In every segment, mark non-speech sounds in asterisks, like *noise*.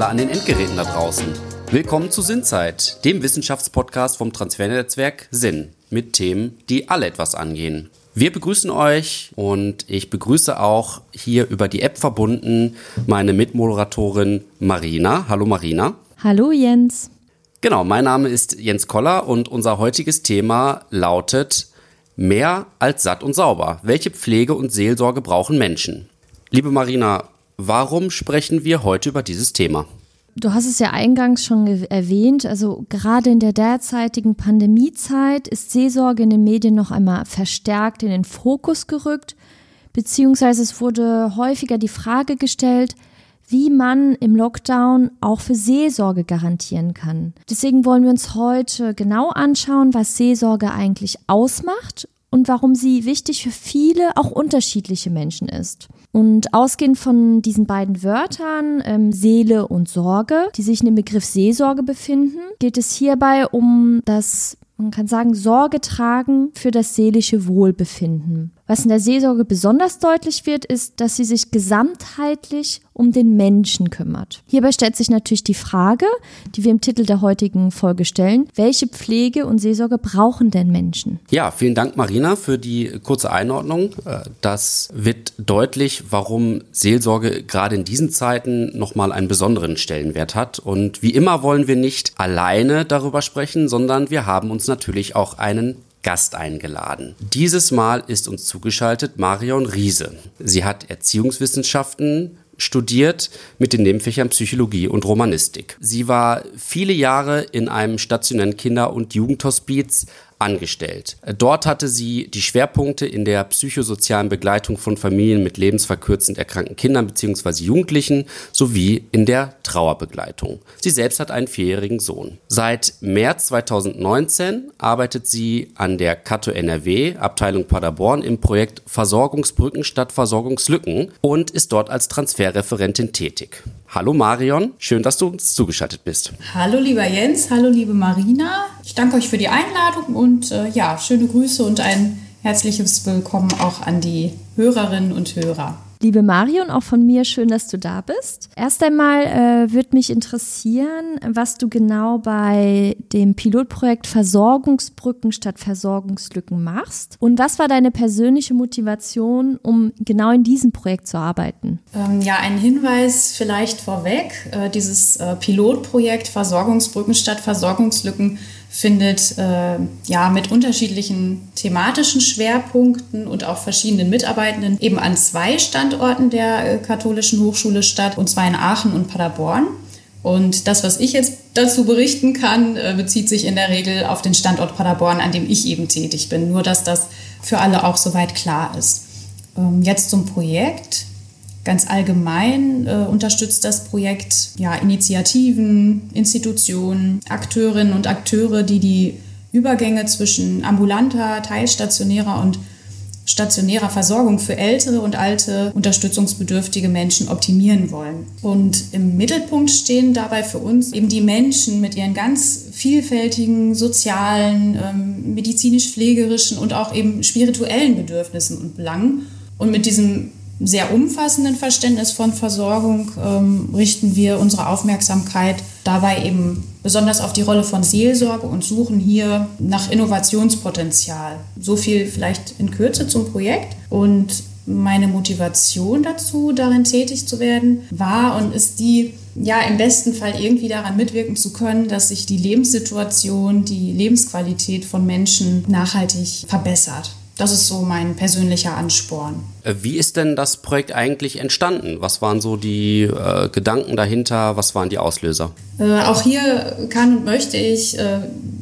alle an den Endgeräten da draußen. Willkommen zu Sinnzeit, dem Wissenschaftspodcast vom Transfernetzwerk Sinn mit Themen, die alle etwas angehen. Wir begrüßen euch und ich begrüße auch hier über die App verbunden meine Mitmoderatorin Marina. Hallo Marina. Hallo Jens. Genau, mein Name ist Jens Koller und unser heutiges Thema lautet Mehr als satt und sauber. Welche Pflege und Seelsorge brauchen Menschen? Liebe Marina, warum sprechen wir heute über dieses Thema? Du hast es ja eingangs schon erwähnt, also gerade in der derzeitigen Pandemiezeit ist Seelsorge in den Medien noch einmal verstärkt in den Fokus gerückt, beziehungsweise es wurde häufiger die Frage gestellt, wie man im Lockdown auch für Seelsorge garantieren kann. Deswegen wollen wir uns heute genau anschauen, was Seelsorge eigentlich ausmacht und warum sie wichtig für viele, auch unterschiedliche Menschen ist. Und ausgehend von diesen beiden Wörtern, ähm, Seele und Sorge, die sich in dem Begriff Seelsorge befinden, geht es hierbei um das, man kann sagen, Sorge tragen für das seelische Wohlbefinden. Was in der Seelsorge besonders deutlich wird, ist, dass sie sich gesamtheitlich um den Menschen kümmert. Hierbei stellt sich natürlich die Frage, die wir im Titel der heutigen Folge stellen, welche Pflege und Seelsorge brauchen denn Menschen? Ja, vielen Dank Marina für die kurze Einordnung. Äh, das wird deutlich, warum Seelsorge gerade in diesen Zeiten nochmal einen besonderen Stellenwert hat. Und wie immer wollen wir nicht alleine darüber sprechen, sondern wir haben uns natürlich auch einen Gast eingeladen. Dieses Mal ist uns zugeschaltet Marion Riese. Sie hat Erziehungswissenschaften studiert mit den Nebenfächern Psychologie und Romanistik. Sie war viele Jahre in einem stationären Kinder- und Jugendhospiz angestellt. Dort hatte sie die Schwerpunkte in der psychosozialen Begleitung von Familien mit lebensverkürzend erkrankten Kindern bzw. Jugendlichen sowie in der Trauerbegleitung. Sie selbst hat einen vierjährigen Sohn. Seit März 2019 arbeitet sie an der Kato NRW, Abteilung Paderborn, im Projekt Versorgungsbrücken statt Versorgungslücken und ist dort als Transferreferentin tätig. Hallo Marion, schön, dass du uns zugeschaltet bist. Hallo lieber Jens, hallo liebe Marina. Ich danke euch für die Einladung und äh, ja, schöne Grüße und ein herzliches Willkommen auch an die Hörerinnen und Hörer. Liebe Marion, auch von mir schön, dass du da bist. Erst einmal äh, würde mich interessieren, was du genau bei dem Pilotprojekt Versorgungsbrücken statt Versorgungslücken machst. Und was war deine persönliche Motivation, um genau in diesem Projekt zu arbeiten? Ähm, ja, ein Hinweis vielleicht vorweg. Äh, dieses äh, Pilotprojekt Versorgungsbrücken statt Versorgungslücken findet äh, ja mit unterschiedlichen thematischen Schwerpunkten und auch verschiedenen Mitarbeitenden eben an zwei Standorten der äh, katholischen Hochschule statt, und zwar in Aachen und Paderborn. Und das, was ich jetzt dazu berichten kann, äh, bezieht sich in der Regel auf den Standort Paderborn, an dem ich eben tätig bin. Nur, dass das für alle auch soweit klar ist. Ähm, jetzt zum Projekt. Ganz allgemein äh, unterstützt das Projekt ja, Initiativen, Institutionen, Akteurinnen und Akteure, die die Übergänge zwischen ambulanter, teilstationärer und stationärer Versorgung für ältere und alte unterstützungsbedürftige Menschen optimieren wollen. Und im Mittelpunkt stehen dabei für uns eben die Menschen mit ihren ganz vielfältigen sozialen, ähm, medizinisch-pflegerischen und auch eben spirituellen Bedürfnissen und Belangen. Und mit diesem sehr umfassenden Verständnis von Versorgung ähm, richten wir unsere Aufmerksamkeit dabei eben besonders auf die Rolle von Seelsorge und suchen hier nach Innovationspotenzial. So viel vielleicht in Kürze zum Projekt. Und meine Motivation dazu, darin tätig zu werden, war und ist die, ja, im besten Fall irgendwie daran mitwirken zu können, dass sich die Lebenssituation, die Lebensqualität von Menschen nachhaltig verbessert. Das ist so mein persönlicher Ansporn. Äh, wie ist denn das Projekt eigentlich entstanden? Was waren so die äh, Gedanken dahinter? Was waren die Auslöser? Äh, auch hier kann und möchte ich äh,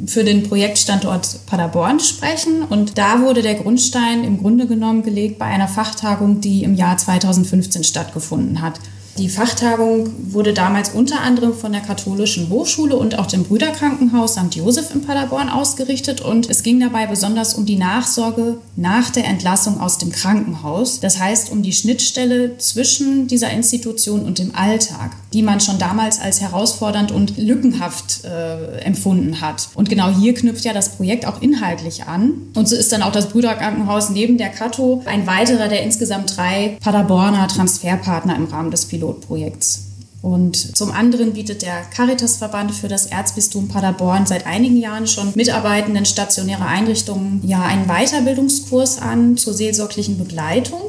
für den Projektstandort Paderborn sprechen. Und da wurde der Grundstein im Grunde genommen gelegt bei einer Fachtagung, die im Jahr 2015 stattgefunden hat. Die Fachtagung wurde damals unter anderem von der Katholischen Hochschule und auch dem Brüderkrankenhaus St. Josef in Paderborn ausgerichtet und es ging dabei besonders um die Nachsorge nach der Entlassung aus dem Krankenhaus. Das heißt um die Schnittstelle zwischen dieser Institution und dem Alltag, die man schon damals als herausfordernd und lückenhaft äh, empfunden hat. Und genau hier knüpft ja das Projekt auch inhaltlich an. Und so ist dann auch das Brüderkrankenhaus neben der Kato ein weiterer der insgesamt drei Paderborner Transferpartner im Rahmen des Piloten. Pilotprojekts. Und zum anderen bietet der Caritasverband für das Erzbistum Paderborn seit einigen Jahren schon Mitarbeitenden stationärer Einrichtungen ja einen Weiterbildungskurs an zur seelsorglichen Begleitung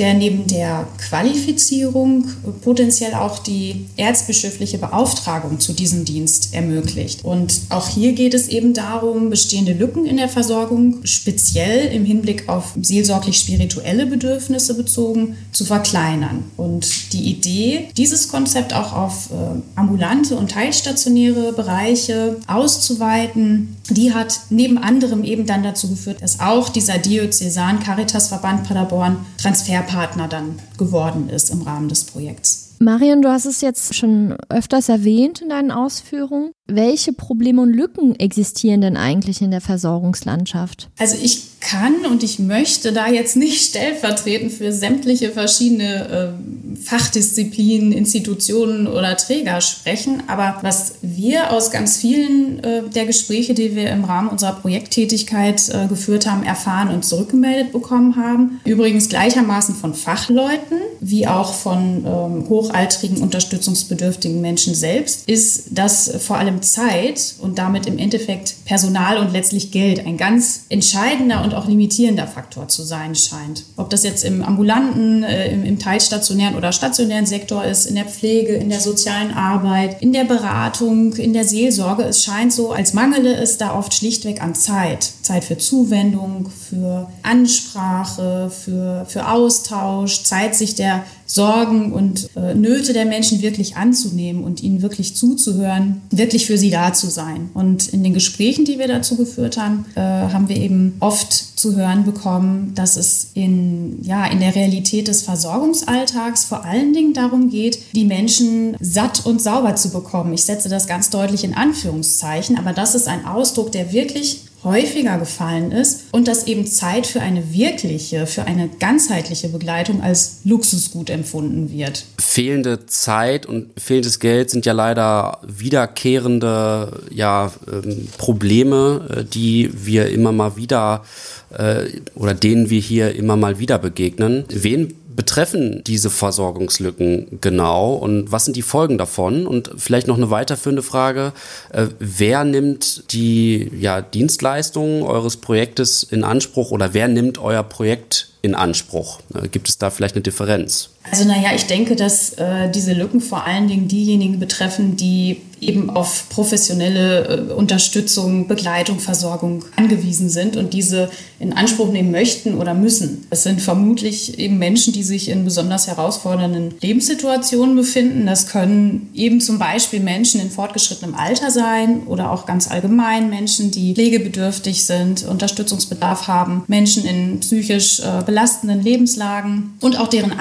der neben der Qualifizierung potenziell auch die erzbischöfliche Beauftragung zu diesem Dienst ermöglicht. Und auch hier geht es eben darum, bestehende Lücken in der Versorgung, speziell im Hinblick auf seelsorglich-spirituelle Bedürfnisse bezogen, zu verkleinern. Und die Idee, dieses Konzept auch auf äh, ambulante und teilstationäre Bereiche auszuweiten, die hat neben anderem eben dann dazu geführt, dass auch dieser Diözesan Caritasverband Paderborn Transfer Partner dann geworden ist im Rahmen des Projekts. Marion, du hast es jetzt schon öfters erwähnt in deinen Ausführungen. Welche Probleme und Lücken existieren denn eigentlich in der Versorgungslandschaft? Also ich kann und ich möchte da jetzt nicht stellvertretend für sämtliche verschiedene äh, Fachdisziplinen, Institutionen oder Träger sprechen. Aber was wir aus ganz vielen äh, der Gespräche, die wir im Rahmen unserer Projekttätigkeit äh, geführt haben, erfahren und zurückgemeldet bekommen haben, übrigens gleichermaßen von Fachleuten wie auch von ähm, hochaltrigen, unterstützungsbedürftigen Menschen selbst, ist, dass vor allem Zeit und damit im Endeffekt Personal und letztlich Geld ein ganz entscheidender und auch limitierender Faktor zu sein scheint. Ob das jetzt im ambulanten, äh, im, im teilstationären oder stationären Sektor ist, in der Pflege, in der sozialen Arbeit, in der Beratung, in der Seelsorge, es scheint so, als mangele es da oft schlichtweg an Zeit. Zeit für Zuwendung, für Ansprache, für, für Austausch, Zeit, sich der Sorgen und äh, Nöte der Menschen wirklich anzunehmen und ihnen wirklich zuzuhören, wirklich für sie da zu sein. Und in den Gesprächen, die wir dazu geführt haben, äh, haben wir eben oft zu hören bekommen, dass es in, ja, in der Realität des Versorgungsalltags vor allen Dingen darum geht, die Menschen satt und sauber zu bekommen. Ich setze das ganz deutlich in Anführungszeichen, aber das ist ein Ausdruck, der wirklich häufiger gefallen ist und dass eben Zeit für eine wirkliche, für eine ganzheitliche Begleitung als Luxusgut empfunden wird. Fehlende Zeit und fehlendes Geld sind ja leider wiederkehrende ja, ähm, Probleme, äh, die wir immer mal wieder äh, oder denen wir hier immer mal wieder begegnen. Wen betreffen diese Versorgungslücken genau und was sind die Folgen davon? Und vielleicht noch eine weiterführende Frage, äh, wer nimmt die ja, Dienstleistungen eures Projektes in Anspruch oder wer nimmt euer Projekt in Anspruch? Äh, gibt es da vielleicht eine Differenz? Also naja, ich denke, dass äh, diese Lücken vor allen Dingen diejenigen betreffen, die eben auf professionelle äh, Unterstützung, Begleitung, Versorgung angewiesen sind und diese in Anspruch nehmen möchten oder müssen. Es sind vermutlich eben Menschen, die sich in besonders herausfordernden Lebenssituationen befinden. Das können eben zum Beispiel Menschen in fortgeschrittenem Alter sein oder auch ganz allgemein Menschen, die pflegebedürftig sind, Unterstützungsbedarf haben, Menschen in psychisch äh, belastenden Lebenslagen und auch deren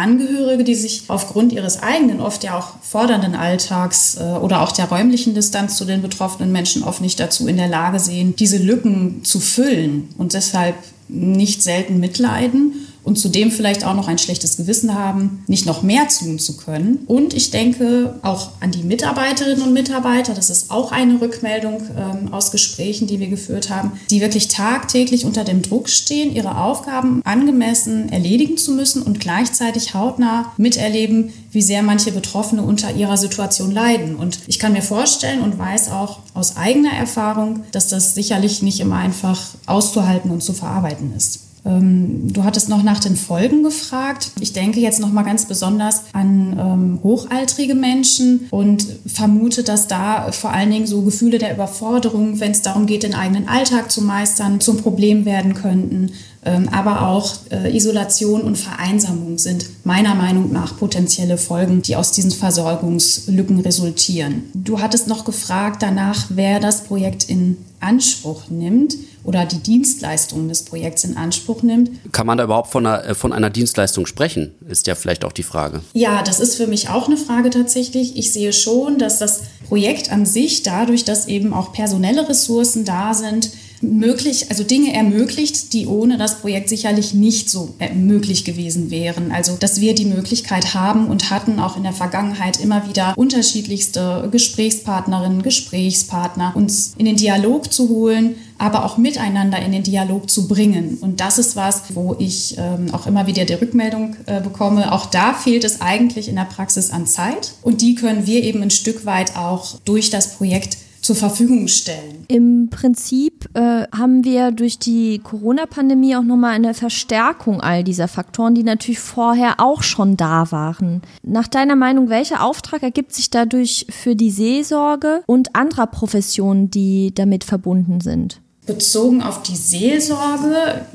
Angehörige, die sich aufgrund ihres eigenen, oft ja auch fordernden Alltags äh, oder auch der räumlichen Distanz zu den betroffenen Menschen oft nicht dazu in der Lage sehen, diese Lücken zu füllen und deshalb nicht selten mitleiden und zudem vielleicht auch noch ein schlechtes Gewissen haben, nicht noch mehr tun zu können. Und ich denke auch an die Mitarbeiterinnen und Mitarbeiter, das ist auch eine Rückmeldung ähm, aus Gesprächen, die wir geführt haben, die wirklich tagtäglich unter dem Druck stehen, ihre Aufgaben angemessen erledigen zu müssen und gleichzeitig hautnah miterleben, wie sehr manche Betroffene unter ihrer Situation leiden. Und ich kann mir vorstellen und weiß auch aus eigener Erfahrung, dass das sicherlich nicht immer einfach auszuhalten und zu verarbeiten ist. Ähm, du hattest noch nach den Folgen gefragt. Ich denke jetzt noch mal ganz besonders an ähm, hochaltrige Menschen und vermute, dass da vor allen Dingen so Gefühle der Überforderung, wenn es darum geht, den eigenen Alltag zu meistern, zum Problem werden könnten. Ähm, aber auch äh, Isolation und Vereinsamung sind meiner Meinung nach potenzielle Folgen, die aus diesen Versorgungslücken resultieren. Du hattest noch gefragt danach, wer das Projekt in Anspruch nimmt oder die Dienstleistungen des Projekts in Anspruch nimmt. Kann man da überhaupt von einer, äh, von einer Dienstleistung sprechen, ist ja vielleicht auch die Frage. Ja, das ist für mich auch eine Frage tatsächlich. Ich sehe schon, dass das Projekt an sich, dadurch, dass eben auch personelle Ressourcen da sind, möglich, also Dinge ermöglicht, die ohne das Projekt sicherlich nicht so äh, möglich gewesen wären. Also, dass wir die Möglichkeit haben und hatten auch in der Vergangenheit immer wieder unterschiedlichste Gesprächspartnerinnen, Gesprächspartner uns in den Dialog zu holen, aber auch miteinander in den Dialog zu bringen. Und das ist was, wo ich ähm, auch immer wieder die Rückmeldung äh, bekomme. Auch da fehlt es eigentlich in der Praxis an Zeit. Und die können wir eben ein Stück weit auch durch das Projekt zur Verfügung stellen. Im Prinzip äh, haben wir durch die Corona-Pandemie auch nochmal eine Verstärkung all dieser Faktoren, die natürlich vorher auch schon da waren. Nach deiner Meinung, welcher Auftrag ergibt sich dadurch für die Seelsorge und anderer Professionen, die damit verbunden sind? Bezogen auf die Seelsorge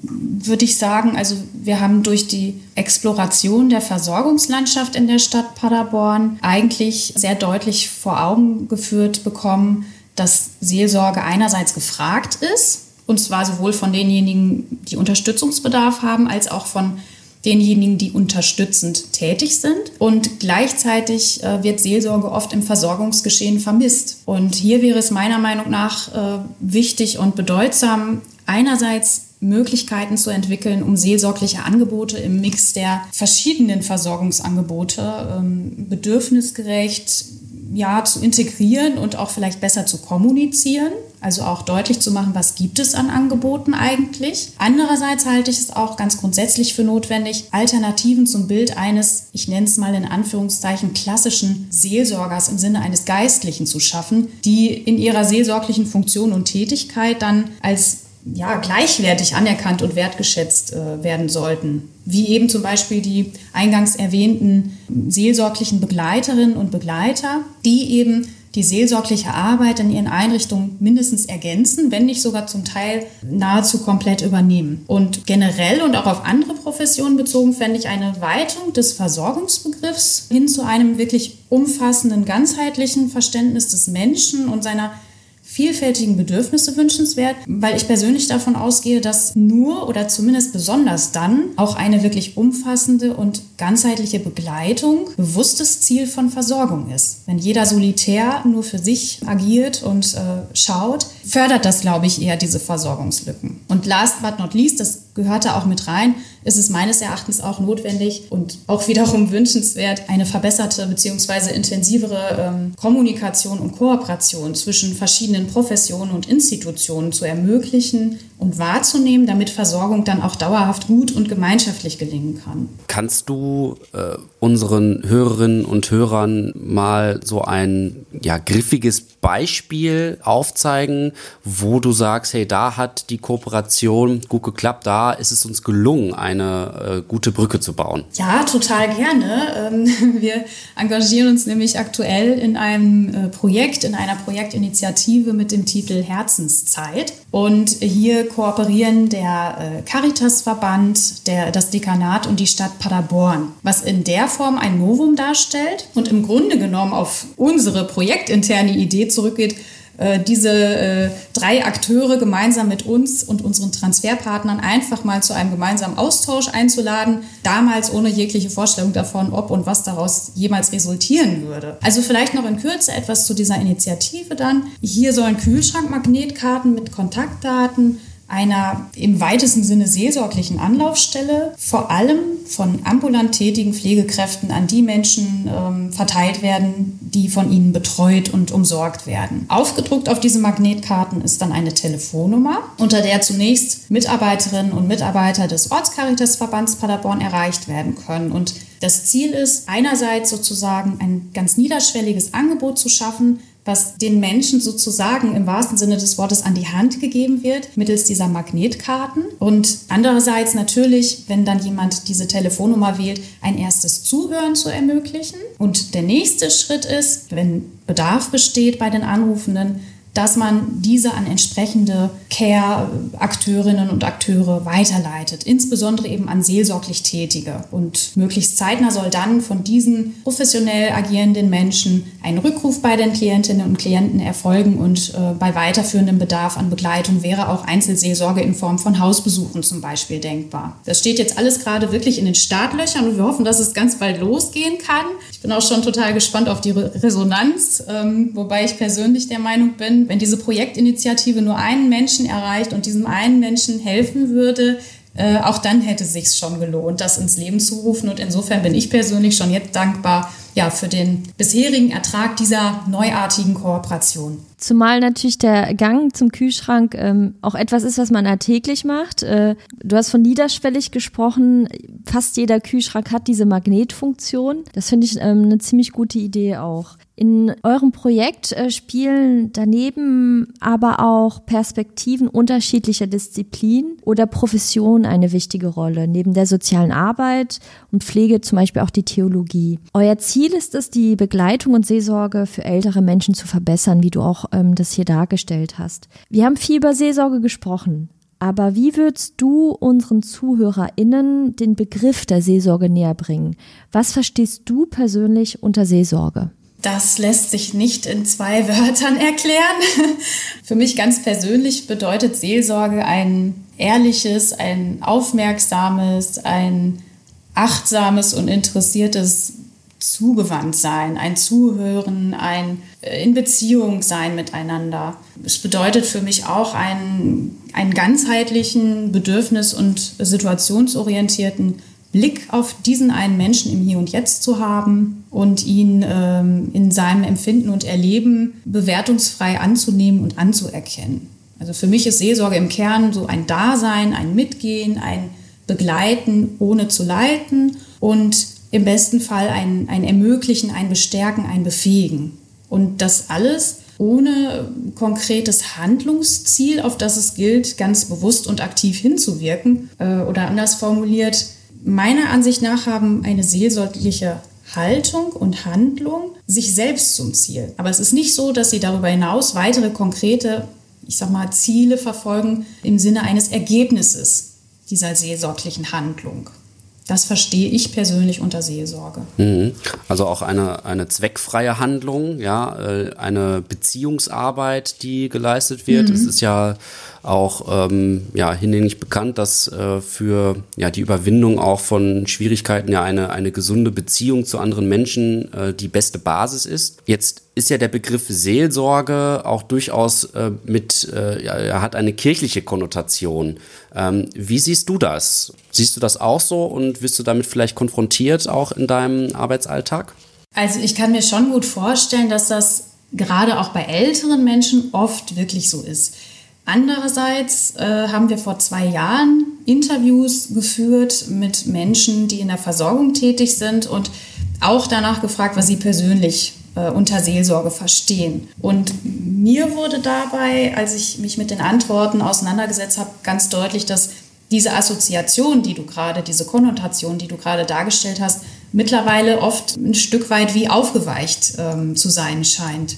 würde ich sagen, also wir haben durch die Exploration der Versorgungslandschaft in der Stadt Paderborn eigentlich sehr deutlich vor Augen geführt bekommen, dass Seelsorge einerseits gefragt ist, und zwar sowohl von denjenigen, die Unterstützungsbedarf haben, als auch von denjenigen, die unterstützend tätig sind. Und gleichzeitig äh, wird Seelsorge oft im Versorgungsgeschehen vermisst. Und hier wäre es meiner Meinung nach äh, wichtig und bedeutsam, einerseits Möglichkeiten zu entwickeln, um seelsorgliche Angebote im Mix der verschiedenen Versorgungsangebote ähm, bedürfnisgerecht ja, zu integrieren und auch vielleicht besser zu kommunizieren, also auch deutlich zu machen, was gibt es an Angeboten eigentlich. Andererseits halte ich es auch ganz grundsätzlich für notwendig, Alternativen zum Bild eines, ich nenne es mal in Anführungszeichen, klassischen Seelsorgers im Sinne eines Geistlichen zu schaffen, die in ihrer seelsorglichen Funktion und Tätigkeit dann als ja, gleichwertig anerkannt und wertgeschätzt äh, werden sollten. Wie eben zum Beispiel die eingangs erwähnten seelsorglichen Begleiterinnen und Begleiter, die eben die seelsorgliche Arbeit in ihren Einrichtungen mindestens ergänzen, wenn nicht sogar zum Teil nahezu komplett übernehmen. Und generell und auch auf andere Professionen bezogen fände ich eine Weitung des Versorgungsbegriffs hin zu einem wirklich umfassenden, ganzheitlichen Verständnis des Menschen und seiner vielfältigen Bedürfnisse wünschenswert, weil ich persönlich davon ausgehe, dass nur oder zumindest besonders dann auch eine wirklich umfassende und ganzheitliche Begleitung bewusstes Ziel von Versorgung ist. Wenn jeder solitär nur für sich agiert und äh, schaut, fördert das, glaube ich, eher diese Versorgungslücken. Und last but not least, das gehört da auch mit rein, ist es meines Erachtens auch notwendig und auch wiederum wünschenswert, eine verbesserte bzw. intensivere ähm, Kommunikation und Kooperation zwischen verschiedenen Professionen und Institutionen zu ermöglichen und wahrzunehmen, damit Versorgung dann auch dauerhaft gut und gemeinschaftlich gelingen kann. Kannst du äh, unseren Hörerinnen und Hörern mal so ein ja, griffiges Beispiel aufzeigen, wo du sagst, hey, da hat die Kooperation gut geklappt, da ist es uns gelungen, eine äh, gute Brücke zu bauen? Ja, total gerne. Ähm, *laughs* wir engagieren uns nämlich aktuell in einem äh, Projekt, in einer Projektinitiative mit dem Titel Herzenszeit. Und hier kooperieren der äh, Caritasverband, der, das Dekanat und die Stadt Paderborn, was in der Form ein Novum darstellt und im Grunde genommen auf unsere projektinterne Idee zurückgeht, äh, diese äh, drei Akteure gemeinsam mit uns und unseren Transferpartnern einfach mal zu einem gemeinsamen Austausch einzuladen, damals ohne jegliche Vorstellung davon, ob und was daraus jemals resultieren würde. Also vielleicht noch in Kürze etwas zu dieser Initiative dann. Hier sollen Kühlschrankmagnetkarten mit Kontaktdaten einer im weitesten Sinne seelsorglichen Anlaufstelle, vor allem von ambulant tätigen Pflegekräften an die Menschen ähm, verteilt werden, die von ihnen betreut und umsorgt werden. Aufgedruckt auf diese Magnetkarten ist dann eine Telefonnummer, unter der zunächst Mitarbeiterinnen und Mitarbeiter des Ortscaritasverbands Paderborn erreicht werden können. Und das Ziel ist einerseits sozusagen ein ganz niederschwelliges Angebot zu schaffen, was den Menschen sozusagen im wahrsten Sinne des Wortes an die Hand gegeben wird, mittels dieser Magnetkarten. Und andererseits natürlich, wenn dann jemand diese Telefonnummer wählt, ein erstes Zuhören zu ermöglichen. Und der nächste Schritt ist, wenn Bedarf besteht bei den Anrufenden, dass man diese an entsprechende Care-Akteurinnen und Akteure weiterleitet, insbesondere eben an seelsorglich Tätige. Und möglichst zeitnah soll dann von diesen professionell agierenden Menschen ein Rückruf bei den Klientinnen und Klienten erfolgen und äh, bei weiterführendem Bedarf an Begleitung wäre auch Einzelseelsorge in Form von Hausbesuchen zum Beispiel denkbar. Das steht jetzt alles gerade wirklich in den Startlöchern und wir hoffen, dass es ganz bald losgehen kann. Ich bin auch schon total gespannt auf die Resonanz, ähm, wobei ich persönlich der Meinung bin, schön, wenn diese Projektinitiative nur einen Menschen erreicht und diesem einen Menschen helfen würde, äh, auch dann hätte es sich schon gelohnt, das ins Leben zu rufen. Und insofern bin ich persönlich schon jetzt dankbar ja, für den bisherigen Ertrag dieser neuartigen Kooperation. Zumal natürlich der Gang zum Kühlschrank ähm, auch etwas ist, was man alltäglich macht. Äh, du hast von niederschwellig gesprochen. Fast jeder Kühlschrank hat diese Magnetfunktion. Das finde ich ähm, eine ziemlich gute Idee auch. In eurem Projekt äh, spielen daneben aber auch Perspektiven unterschiedlicher Disziplinen oder Professionen eine wichtige Rolle, neben der sozialen Arbeit und Pflege zum Beispiel auch die Theologie. Euer Ziel ist es, die Begleitung und Seelsorge für ältere Menschen zu verbessern, wie du auch ähm, das hier dargestellt hast. Wir haben viel über Seelsorge gesprochen. Aber wie würdest du unseren ZuhörerInnen den Begriff der Seelsorge näher bringen? Was verstehst du persönlich unter Seelsorge? Das lässt sich nicht in zwei *laughs* Wörtern erklären. Für mich ganz persönlich bedeutet Seelsorge ein ehrliches, ein aufmerksames, ein achtsames und interessiertes Zugewandtsein, ein Zuhören, ein äh, in Beziehung sein miteinander. Es bedeutet für mich auch einen, einen ganzheitlichen, bedürfnis- und situationsorientierten Blick auf diesen einen Menschen im Hier und Jetzt zu haben und ihn ähm, in seinem Empfinden und Erleben bewertungsfrei anzunehmen und anzuerkennen. Also für mich ist Seelsorge im Kern so ein Dasein, ein Mitgehen, ein Begleiten, ohne zu leiten und im besten Fall ein, ein Ermöglichen, ein Bestärken, ein Befähigen. Und das alles ohne konkretes Handlungsziel, auf das es gilt, ganz bewusst und aktiv hinzuwirken. Äh, oder anders formuliert, meiner Ansicht nach haben eine seelsorgliche Haltung und Handlung sich selbst zum Ziel. Aber es ist nicht so, dass sie darüber hinaus weitere konkrete, ich sag mal, Ziele verfolgen im Sinne eines Ergebnisses dieser seelsorglichen Handlung. Das verstehe ich persönlich unter Seelsorge. Mhm. Also auch eine, eine zweckfreie Handlung, ja, äh, eine Beziehungsarbeit, die geleistet wird. Mhm. Es ist ja auch ähm, ja, hinlänglich bekannt, dass äh, für ja, die Überwindung auch von Schwierigkeiten ja eine, eine gesunde Beziehung zu anderen Menschen äh, die beste Basis ist. Jetzt ist ja der Begriff Seelsorge auch durchaus äh, mit, äh, ja, hat eine kirchliche Konnotation. Ähm, wie siehst du das? Siehst du das auch so und wirst du damit vielleicht konfrontiert auch in deinem Arbeitsalltag? Also ich kann mir schon gut vorstellen, dass das gerade auch bei älteren Menschen oft wirklich so ist. Andererseits äh, haben wir vor zwei Jahren Interviews geführt mit Menschen, die in der Versorgung tätig sind und auch danach gefragt, was sie persönlich äh, unter Seelsorge verstehen. Und mir wurde dabei, als ich mich mit den Antworten auseinandergesetzt habe, ganz deutlich, dass diese Assoziation, die du gerade, diese Konnotation, die du gerade dargestellt hast, mittlerweile oft ein Stück weit wie aufgeweicht ähm, zu sein scheint.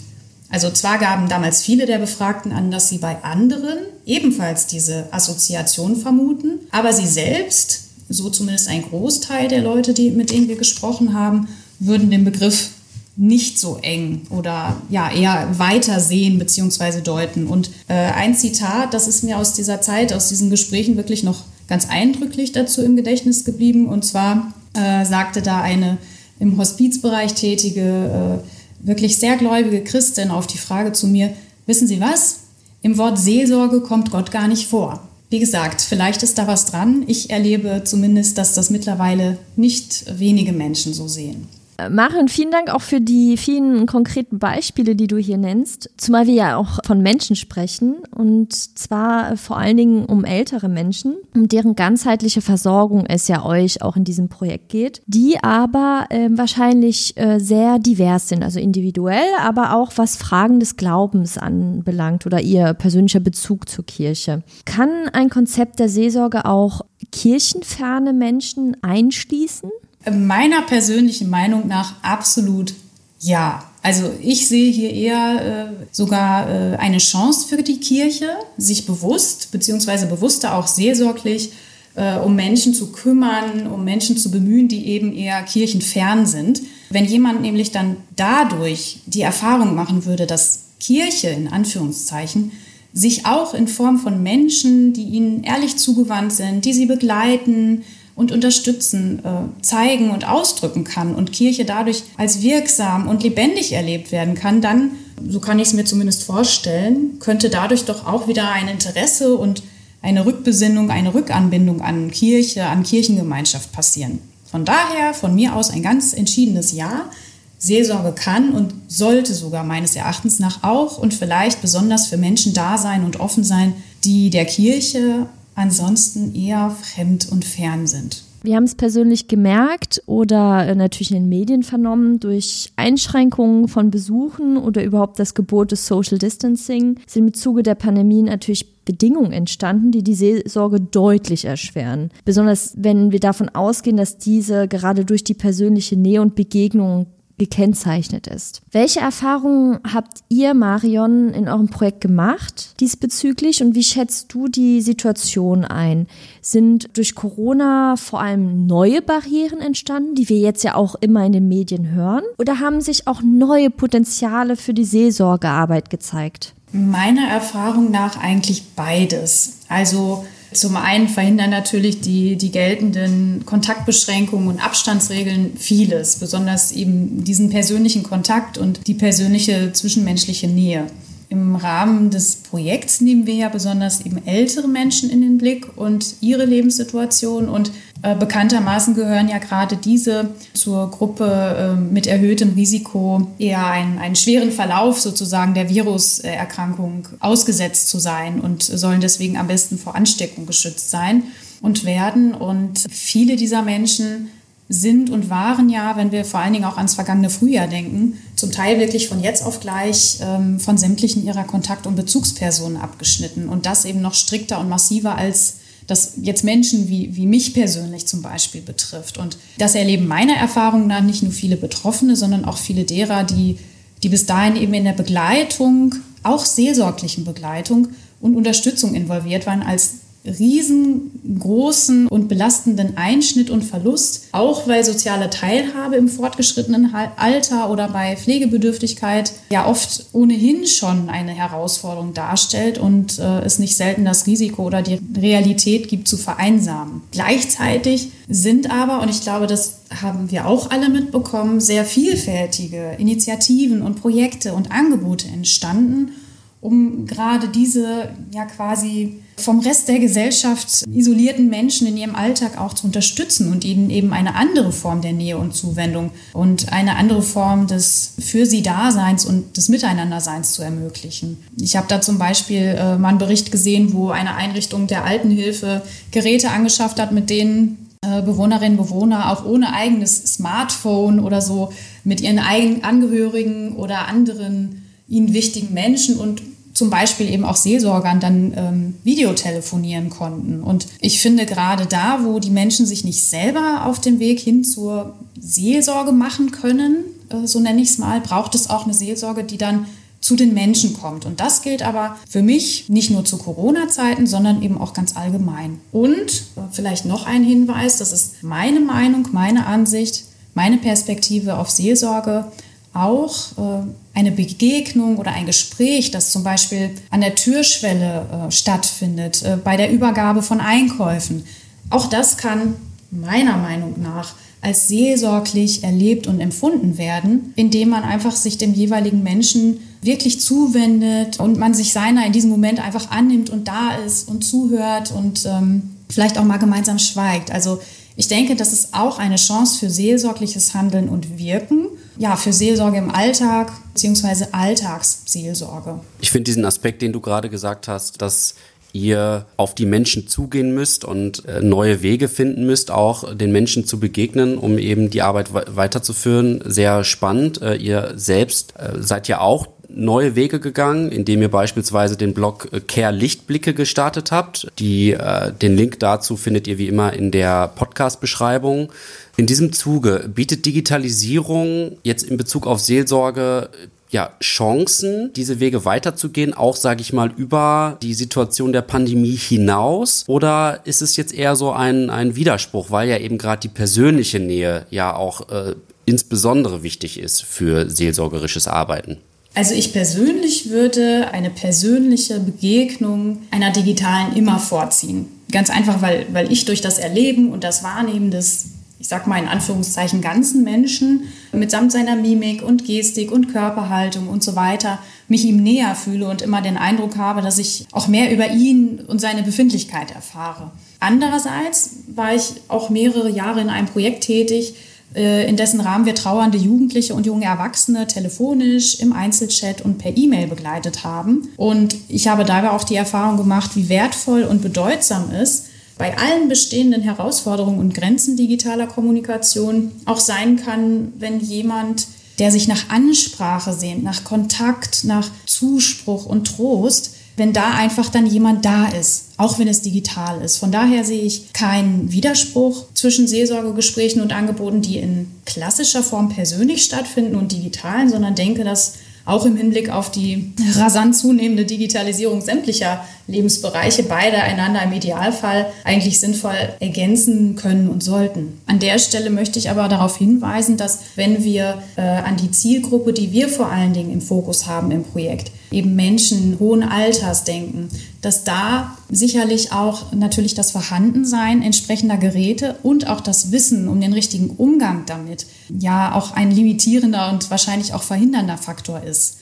Also zwar gaben damals viele der Befragten an, dass sie bei anderen ebenfalls diese Assoziation vermuten, aber sie selbst, so zumindest ein Großteil der Leute, die, mit denen wir gesprochen haben, würden den Begriff nicht so eng oder ja eher weiter sehen bzw. deuten. Und äh, ein Zitat, das ist mir aus dieser Zeit, aus diesen Gesprächen wirklich noch ganz eindrücklich dazu im Gedächtnis geblieben. Und zwar äh, sagte da eine im Hospizbereich tätige äh, wirklich sehr gläubige Christin auf die Frage zu mir, wissen Sie was? Im Wort Seelsorge kommt Gott gar nicht vor. Wie gesagt, vielleicht ist da was dran. Ich erlebe zumindest, dass das mittlerweile nicht wenige Menschen so sehen. Marion, vielen Dank auch für die vielen konkreten Beispiele, die du hier nennst. Zumal wir ja auch von Menschen sprechen und zwar vor allen Dingen um ältere Menschen, um deren ganzheitliche Versorgung es ja euch auch in diesem Projekt geht, die aber äh, wahrscheinlich äh, sehr divers sind, also individuell, aber auch was Fragen des Glaubens anbelangt oder ihr persönlicher Bezug zur Kirche. Kann ein Konzept der Seelsorge auch kirchenferne Menschen einschließen? Meiner persönlichen Meinung nach absolut ja. Also ich sehe hier eher äh, sogar äh, eine Chance für die Kirche, sich bewusst beziehungsweise bewusster auch seelsorglich äh, um Menschen zu kümmern, um Menschen zu bemühen, die eben eher kirchenfern sind. Wenn jemand nämlich dann dadurch die Erfahrung machen würde, dass Kirche in Anführungszeichen sich auch in Form von Menschen, die ihnen ehrlich zugewandt sind, die sie begleiten, und unterstützen, äh, zeigen und ausdrücken kann und Kirche dadurch als wirksam und lebendig erlebt werden kann, dann so kann ich es mir zumindest vorstellen, könnte dadurch doch auch wieder ein Interesse und eine Rückbesinnung, eine Rückanbindung an Kirche, an Kirchengemeinschaft passieren. Von daher von mir aus ein ganz entschiedenes Ja. Seelsorge kann und sollte sogar meines Erachtens nach auch und vielleicht besonders für Menschen da sein und offen sein, die der Kirche ansonsten eher fremd und fern sind. Wir haben es persönlich gemerkt oder äh, natürlich in den Medien vernommen, durch Einschränkungen von Besuchen oder überhaupt das Gebot des Social Distancing sind im Zuge der Pandemie natürlich Bedingungen entstanden, die die Seelsorge deutlich erschweren. Besonders wenn wir davon ausgehen, dass diese gerade durch die persönliche Nähe und Begegnung gekennzeichnet ist. Welche Erfahrungen habt ihr, Marion, in eurem Projekt gemacht diesbezüglich und wie schätzt du die Situation ein? Sind durch Corona vor allem neue Barrieren entstanden, die wir jetzt ja auch immer in den Medien hören? Oder haben sich auch neue Potenziale für die Seelsorgearbeit gezeigt? Meiner Erfahrung nach eigentlich beides. Also zum einen verhindern natürlich die, die geltenden Kontaktbeschränkungen und Abstandsregeln vieles, besonders eben diesen persönlichen Kontakt und die persönliche zwischenmenschliche Nähe. Im Rahmen des Projekts nehmen wir ja besonders eben ältere Menschen in den Blick und ihre Lebenssituation. Und bekanntermaßen gehören ja gerade diese zur Gruppe äh, mit erhöhtem Risiko, eher einen, einen schweren Verlauf sozusagen der Viruserkrankung ausgesetzt zu sein und sollen deswegen am besten vor Ansteckung geschützt sein und werden. Und viele dieser Menschen sind und waren ja, wenn wir vor allen Dingen auch ans vergangene Frühjahr denken, zum Teil wirklich von jetzt auf gleich ähm, von sämtlichen ihrer Kontakt- und Bezugspersonen abgeschnitten. Und das eben noch strikter und massiver als das jetzt Menschen wie, wie mich persönlich zum Beispiel betrifft. Und das erleben meiner Erfahrung nach nicht nur viele Betroffene, sondern auch viele derer, die, die bis dahin eben in der Begleitung, auch seelsorglichen Begleitung und Unterstützung involviert waren, als riesengroßen und belastenden Einschnitt und Verlust, auch weil soziale Teilhabe im fortgeschrittenen Alter oder bei Pflegebedürftigkeit ja oft ohnehin schon eine Herausforderung darstellt und äh, es nicht selten das Risiko oder die Realität gibt zu vereinsamen. Gleichzeitig sind aber, und ich glaube, das haben wir auch alle mitbekommen, sehr vielfältige Initiativen und Projekte und Angebote entstanden, um gerade diese ja quasi vom Rest der Gesellschaft isolierten Menschen in ihrem Alltag auch zu unterstützen und ihnen eben eine andere Form der Nähe und Zuwendung und eine andere Form des für sie Daseins und des Miteinanderseins zu ermöglichen. Ich habe da zum Beispiel äh, mal einen Bericht gesehen, wo eine Einrichtung der Altenhilfe Geräte angeschafft hat, mit denen äh, Bewohnerinnen und Bewohner auch ohne eigenes Smartphone oder so mit ihren eigenen Angehörigen oder anderen ihnen wichtigen Menschen und zum Beispiel eben auch Seelsorgern dann ähm, Videotelefonieren konnten. Und ich finde gerade da, wo die Menschen sich nicht selber auf den Weg hin zur Seelsorge machen können, äh, so nenne ich es mal, braucht es auch eine Seelsorge, die dann zu den Menschen kommt. Und das gilt aber für mich nicht nur zu Corona-Zeiten, sondern eben auch ganz allgemein. Und äh, vielleicht noch ein Hinweis, das ist meine Meinung, meine Ansicht, meine Perspektive auf Seelsorge auch äh, eine Begegnung oder ein Gespräch, das zum Beispiel an der Türschwelle äh, stattfindet, äh, bei der Übergabe von Einkäufen, auch das kann meiner Meinung nach als seelsorglich erlebt und empfunden werden, indem man einfach sich dem jeweiligen Menschen wirklich zuwendet und man sich seiner in diesem Moment einfach annimmt und da ist und zuhört und ähm, vielleicht auch mal gemeinsam schweigt. Also ich denke, das ist auch eine Chance für seelsorgliches Handeln und Wirken ja, für Seelsorge im Alltag beziehungsweise Alltagsseelsorge. Ich finde diesen Aspekt, den du gerade gesagt hast, dass ihr auf die Menschen zugehen müsst und äh, neue Wege finden müsst, auch den Menschen zu begegnen, um eben die Arbeit weiterzuführen. Sehr spannend. Äh, ihr selbst äh, seid ja auch neue Wege gegangen, indem ihr beispielsweise den Blog Care Lichtblicke gestartet habt. Die, äh, den Link dazu findet ihr wie immer in der Podcast-Beschreibung. In diesem Zuge bietet Digitalisierung jetzt in Bezug auf Seelsorge ja, Chancen, diese Wege weiterzugehen, auch, sage ich mal, über die Situation der Pandemie hinaus? Oder ist es jetzt eher so ein, ein Widerspruch, weil ja eben gerade die persönliche Nähe ja auch äh, insbesondere wichtig ist für seelsorgerisches Arbeiten? Also ich persönlich würde eine persönliche Begegnung einer digitalen immer vorziehen. Ganz einfach, weil, weil ich durch das Erleben und das Wahrnehmen des ich sag mal in Anführungszeichen, ganzen Menschen mitsamt seiner Mimik und Gestik und Körperhaltung und so weiter mich ihm näher fühle und immer den Eindruck habe, dass ich auch mehr über ihn und seine Befindlichkeit erfahre. Andererseits war ich auch mehrere Jahre in einem Projekt tätig, in dessen Rahmen wir trauernde Jugendliche und junge Erwachsene telefonisch, im Einzelchat und per E-Mail begleitet haben. Und ich habe dabei auch die Erfahrung gemacht, wie wertvoll und bedeutsam es bei allen bestehenden Herausforderungen und Grenzen digitaler Kommunikation auch sein kann, wenn jemand, der sich nach Ansprache sehnt, nach Kontakt, nach Zuspruch und Trost, wenn da einfach dann jemand da ist, auch wenn es digital ist. Von daher sehe ich keinen Widerspruch zwischen Seelsorgegesprächen und Angeboten, die in klassischer Form persönlich stattfinden und digitalen, sondern denke, dass auch im Hinblick auf die rasant zunehmende Digitalisierung sämtlicher Lebensbereiche beide einander im Idealfall eigentlich sinnvoll ergänzen können und sollten. An der Stelle möchte ich aber darauf hinweisen, dass wenn wir äh, an die Zielgruppe, die wir vor allen Dingen im Fokus haben im Projekt, eben Menschen hohen Alters denken, dass da sicherlich auch natürlich das Vorhandensein entsprechender Geräte und auch das Wissen um den richtigen Umgang damit ja auch ein limitierender und wahrscheinlich auch verhindernder Faktor ist.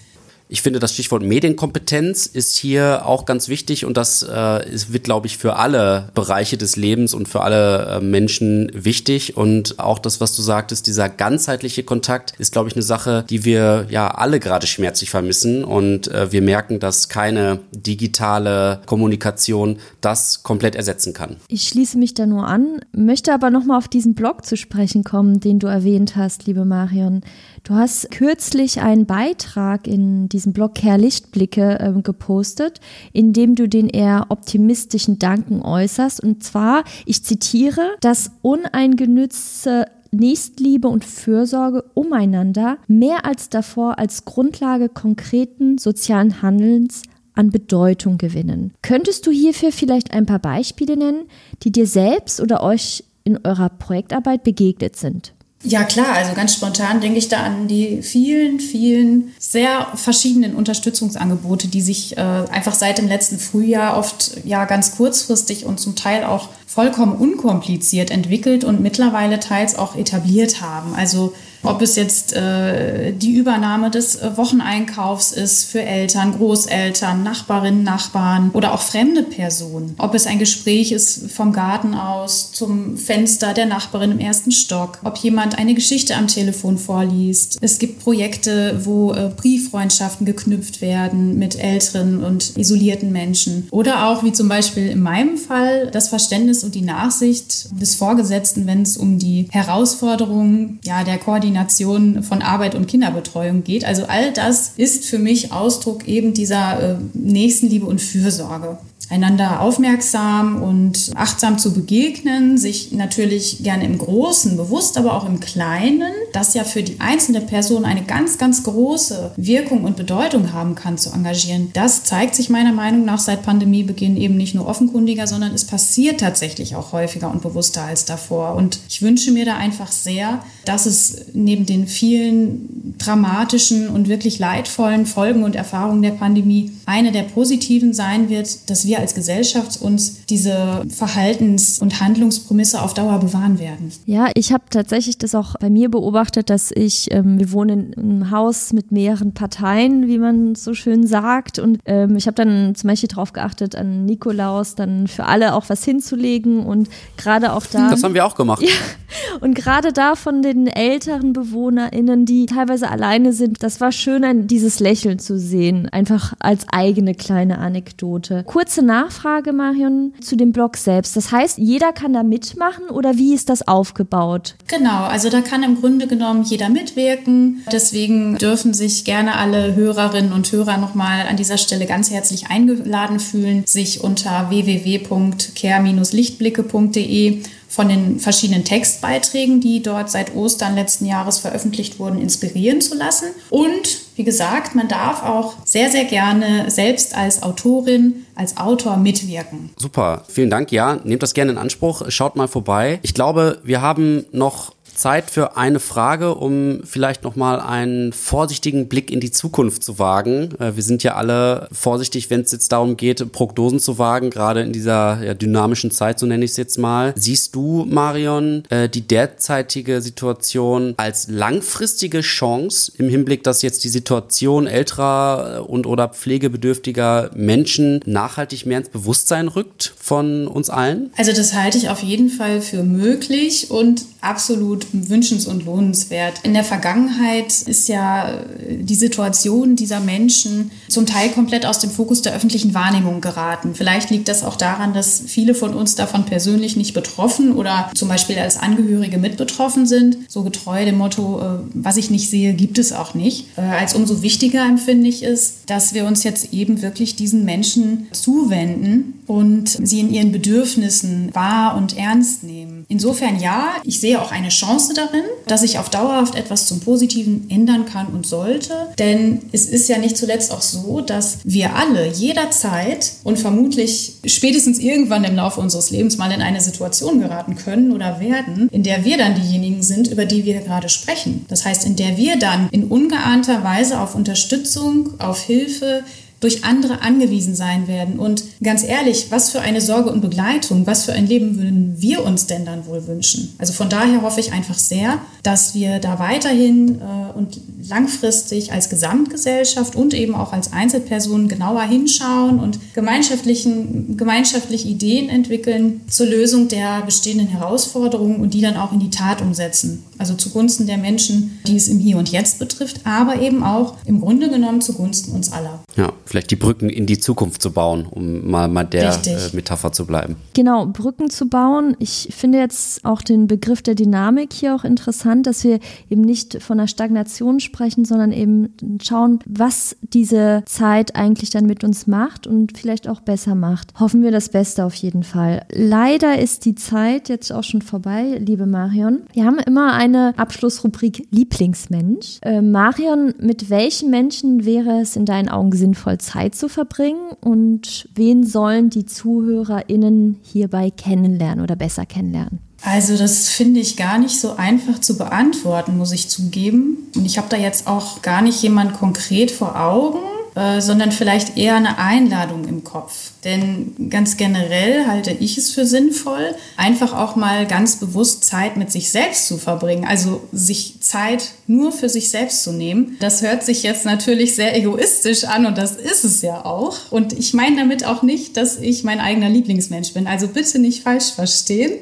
Ich finde, das Stichwort Medienkompetenz ist hier auch ganz wichtig und das äh, wird, glaube ich, für alle Bereiche des Lebens und für alle äh, Menschen wichtig. Und auch das, was du sagtest, dieser ganzheitliche Kontakt ist, glaube ich, eine Sache, die wir ja alle gerade schmerzlich vermissen. Und äh, wir merken, dass keine digitale Kommunikation das komplett ersetzen kann. Ich schließe mich da nur an, möchte aber nochmal auf diesen Blog zu sprechen kommen, den du erwähnt hast, liebe Marion. Du hast kürzlich einen Beitrag in diesem Blog Care Lichtblicke äh, gepostet, in dem du den eher optimistischen Danken äußerst. Und zwar, ich zitiere, das uneingenützte Nächstliebe und Fürsorge umeinander mehr als davor als Grundlage konkreten sozialen Handelns an Bedeutung gewinnen. Könntest du hierfür vielleicht ein paar Beispiele nennen, die dir selbst oder euch in eurer Projektarbeit begegnet sind? Ja klar, also ganz spontan denke ich da an die vielen, vielen sehr verschiedenen Unterstützungsangebote, die sich äh, einfach seit dem letzten Frühjahr oft ja ganz kurzfristig und zum Teil auch vollkommen unkompliziert entwickelt und mittlerweile teils auch etabliert haben. Also ob es jetzt äh, die Übernahme des äh, Wocheneinkaufs ist für Eltern, Großeltern, Nachbarinnen, Nachbarn oder auch fremde Personen. Ob es ein Gespräch ist vom Garten aus zum Fenster der Nachbarin im ersten Stock. Ob jemand eine Geschichte am Telefon vorliest. Es gibt Projekte, wo äh, Brieffreundschaften geknüpft werden mit älteren und isolierten Menschen. Oder auch, wie zum Beispiel in meinem Fall, das Verständnis und die Nachsicht des Vorgesetzten, wenn es um die Herausforderungen ja, der Koordination Koordination von Arbeit und Kinderbetreuung geht. Also all das ist für mich Ausdruck eben dieser äh, Nächstenliebe und Fürsorge einander aufmerksam und achtsam zu begegnen, sich natürlich gerne im Großen bewusst, aber auch im Kleinen, das ja für die einzelne Person eine ganz, ganz große Wirkung und Bedeutung haben kann, zu engagieren. Das zeigt sich meiner Meinung nach seit Pandemiebeginn eben nicht nur offenkundiger, sondern es passiert tatsächlich auch häufiger und bewusster als davor. Und ich wünsche mir da einfach sehr, dass es neben den vielen dramatischen und wirklich leidvollen Folgen und Erfahrungen der Pandemie eine der positiven sein wird, dass wir als Gesellschaft uns diese Verhaltens- und Handlungsprämisse auf Dauer bewahren werden. Ja, ich habe tatsächlich das auch bei mir beobachtet, dass ich, ähm, wir wohnen in einem Haus mit mehreren Parteien, wie man so schön sagt. Und ähm, ich habe dann zum Beispiel darauf geachtet, an Nikolaus dann für alle auch was hinzulegen und gerade auch da. Das haben wir auch gemacht. Ja, und gerade da von den älteren BewohnerInnen, die teilweise alleine sind, das war schön, dieses Lächeln zu sehen. Einfach als eigene kleine Anekdote. Kurze Nachfrage, Marion, zu dem Blog selbst. Das heißt, jeder kann da mitmachen oder wie ist das aufgebaut? Genau, also da kann im Grunde genommen jeder mitwirken. Deswegen dürfen sich gerne alle Hörerinnen und Hörer nochmal an dieser Stelle ganz herzlich eingeladen fühlen, sich unter www.care-lichtblicke.de von den verschiedenen Textbeiträgen, die dort seit Ostern letzten Jahres veröffentlicht wurden, inspirieren zu lassen. Und wie gesagt, man darf auch sehr, sehr gerne selbst als Autorin, als Autor mitwirken. Super, vielen Dank. Ja, nehmt das gerne in Anspruch. Schaut mal vorbei. Ich glaube, wir haben noch Zeit für eine Frage, um vielleicht nochmal einen vorsichtigen Blick in die Zukunft zu wagen. Äh, wir sind ja alle vorsichtig, wenn es jetzt darum geht, Prognosen zu wagen, gerade in dieser ja, dynamischen Zeit, so nenne ich es jetzt mal. Siehst du, Marion, äh, die derzeitige Situation als langfristige Chance im Hinblick, dass jetzt die Situation älterer und oder pflegebedürftiger Menschen nachhaltig mehr ins Bewusstsein rückt von uns allen? Also das halte ich auf jeden Fall für möglich und absolut wünschens- und lohnenswert. In der Vergangenheit ist ja die Situation dieser Menschen zum Teil komplett aus dem Fokus der öffentlichen Wahrnehmung geraten. Vielleicht liegt das auch daran, dass viele von uns davon persönlich nicht betroffen oder zum Beispiel als Angehörige mit betroffen sind. So getreu dem Motto, äh, was ich nicht sehe, gibt es auch nicht. Äh, als umso wichtiger empfinde ich es, dass wir uns jetzt eben wirklich diesen Menschen zuwenden und sie in ihren Bedürfnissen wahr und ernst nehmen. Insofern ja, ich sehe auch eine Chance darin, dass sich auf dauerhaft etwas zum Positiven ändern kann und sollte. Denn es ist ja nicht zuletzt auch so, dass wir alle jederzeit und vermutlich spätestens irgendwann im Laufe unseres Lebens mal in eine Situation geraten können oder werden, in der wir dann diejenigen sind, über die wir gerade sprechen. Das heißt, in der wir dann in ungeahnter Weise auf Unterstützung, auf Hilfe, durch andere angewiesen sein werden. Und ganz ehrlich, was für eine Sorge und Begleitung, was für ein Leben würden wir uns denn dann wohl wünschen? Also von daher hoffe ich einfach sehr, dass wir da weiterhin äh, und langfristig als Gesamtgesellschaft und eben auch als Einzelpersonen genauer hinschauen und gemeinschaftlichen, gemeinschaftlich Ideen entwickeln zur Lösung der bestehenden Herausforderungen und die dann auch in die Tat umsetzen. Also zugunsten der Menschen, die es im Hier und Jetzt betrifft, aber eben auch im Grunde genommen zugunsten uns aller. Ja, vielleicht die Brücken in die Zukunft zu bauen, um mal, mal der äh, Metapher zu bleiben. Genau, Brücken zu bauen. Ich finde jetzt auch den Begriff der Dynamik hier auch interessant, dass wir eben nicht von einer Stagnation sprechen, sondern eben schauen, was diese Zeit eigentlich dann mit uns macht und vielleicht auch besser macht. Hoffen wir das Beste auf jeden Fall. Leider ist die Zeit jetzt auch schon vorbei, liebe Marion. Wir haben immer eine Abschlussrubrik Lieblingsmensch. Äh, Marion, mit welchen Menschen wäre es in deinen Augen sinnvoll, Zeit zu verbringen und wen sollen die ZuhörerInnen hierbei kennenlernen oder besser kennenlernen? Also das finde ich gar nicht so einfach zu beantworten, muss ich zugeben. Und ich habe da jetzt auch gar nicht jemand konkret vor Augen. Äh, sondern vielleicht eher eine Einladung im Kopf. Denn ganz generell halte ich es für sinnvoll, einfach auch mal ganz bewusst Zeit mit sich selbst zu verbringen. Also sich Zeit nur für sich selbst zu nehmen. Das hört sich jetzt natürlich sehr egoistisch an und das ist es ja auch. Und ich meine damit auch nicht, dass ich mein eigener Lieblingsmensch bin. Also bitte nicht falsch verstehen.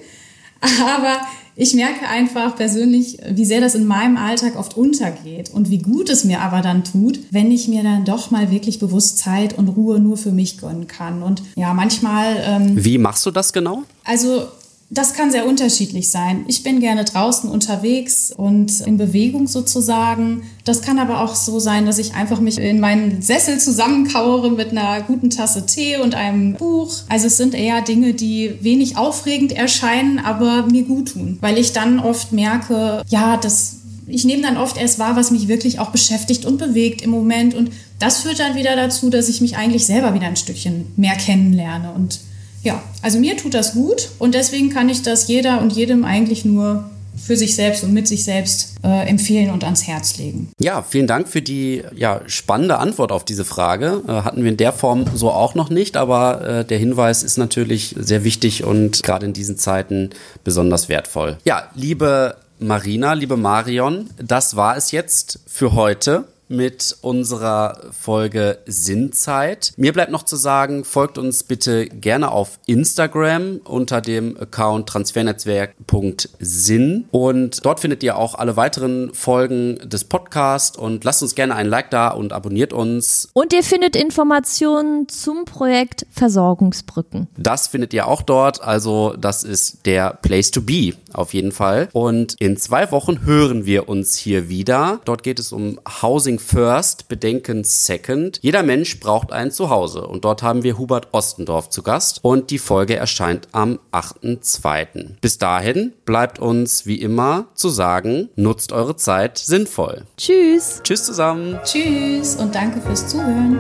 *laughs* Aber ich merke einfach persönlich, wie sehr das in meinem Alltag oft untergeht und wie gut es mir aber dann tut, wenn ich mir dann doch mal wirklich bewusst Zeit und Ruhe nur für mich gönnen kann. Und ja, manchmal. Ähm, wie machst du das genau? Also das kann sehr unterschiedlich sein. Ich bin gerne draußen unterwegs und in Bewegung sozusagen. Das kann aber auch so sein, dass ich einfach mich in meinen Sessel zusammenkauere mit einer guten Tasse Tee und einem Buch. Also es sind eher Dinge, die wenig aufregend erscheinen, aber mir gut tun, weil ich dann oft merke, ja, das ich nehme dann oft erst wahr, was mich wirklich auch beschäftigt und bewegt im Moment. Und das führt dann wieder dazu, dass ich mich eigentlich selber wieder ein Stückchen mehr kennenlerne und ja, also mir tut das gut und deswegen kann ich das jeder und jedem eigentlich nur für sich selbst und mit sich selbst äh, empfehlen und ans Herz legen. Ja, vielen Dank für die ja, spannende Antwort auf diese Frage. Äh, hatten wir in der Form so auch noch nicht, aber äh, der Hinweis ist natürlich sehr wichtig und gerade in diesen Zeiten besonders wertvoll. Ja, liebe Marina, liebe Marion, das war es jetzt für heute mit unserer Folge Sinnzeit. Mir bleibt noch zu sagen, folgt uns bitte gerne auf Instagram unter dem Account transfernetzwerk.sinn und dort findet ihr auch alle weiteren Folgen des Podcasts und lasst uns gerne ein Like da und abonniert uns. Und ihr findet Informationen zum Projekt Versorgungsbrücken. Das findet ihr auch dort, also das ist der Place to be auf jeden Fall. Und in zwei Wochen hören wir uns hier wieder. Dort geht es um Housing First, Bedenken Second. Jeder Mensch braucht ein Zuhause. Und dort haben wir Hubert Ostendorf zu Gast. Und die Folge erscheint am 8.2. Bis dahin bleibt uns wie immer zu sagen, nutzt eure Zeit sinnvoll. Tschüss. Tschüss zusammen. Tschüss und danke fürs Zuhören.